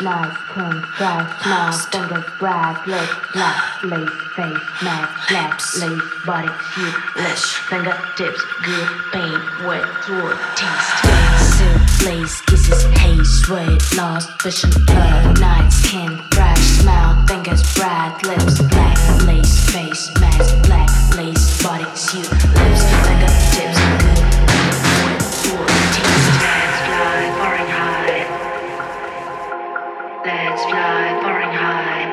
Nice, clean, dry, smile, fingers, bright, lips, black, lace, face, mask, black, lace, body, shoot, lips, fingertips, good, pain, wet, throat, taste, silk, lace, kisses, haze, sweat, lost, vision, blood, night, skin, bright, smile, fingers, bright, lips, black, lace, face, mask, black, lace, body, suit, lips, fingertips, Let's fly Fahrenheit.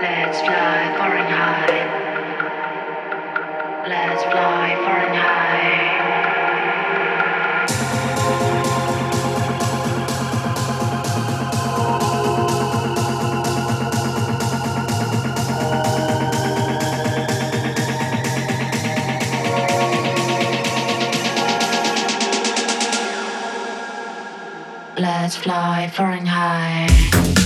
Let's fly Fahrenheit. Let's fly Let's fly Fahrenheit. Radio.